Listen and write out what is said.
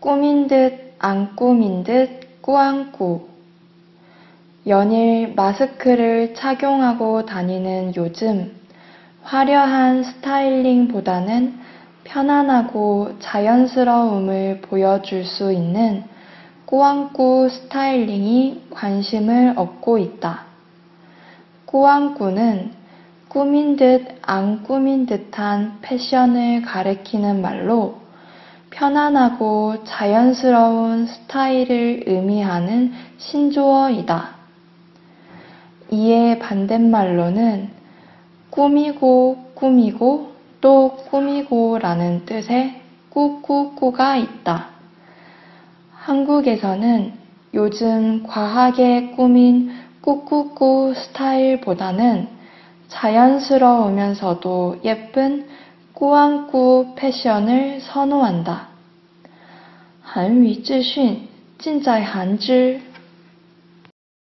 꾸민 듯 안 꾸민 듯 꾸안꾸. 연일 마스크를 착용하고 다니는 요즘 화려한 스타일링보다는 편안하고 자연스러움을 보여줄 수 있는 꾸안꾸 스타일링이 관심을 얻고 있다. 꾸안꾸는 꾸민 듯 안 꾸민 듯한 패션을 가리키는 말로 편안하고 자연스러운 스타일을 의미하는 신조어이다. 이에 반대말로는 꾸미고 꾸미고 또 꾸미고 라는 뜻의 꾸꾸꾸가 있다. 한국에서는 요즘 과하게 꾸민 꾸꾸꾸 스타일보다는 자연스러우면서도 예쁜 꾸안꾸 패션을 선호한다. 韩语资讯尽在韩知。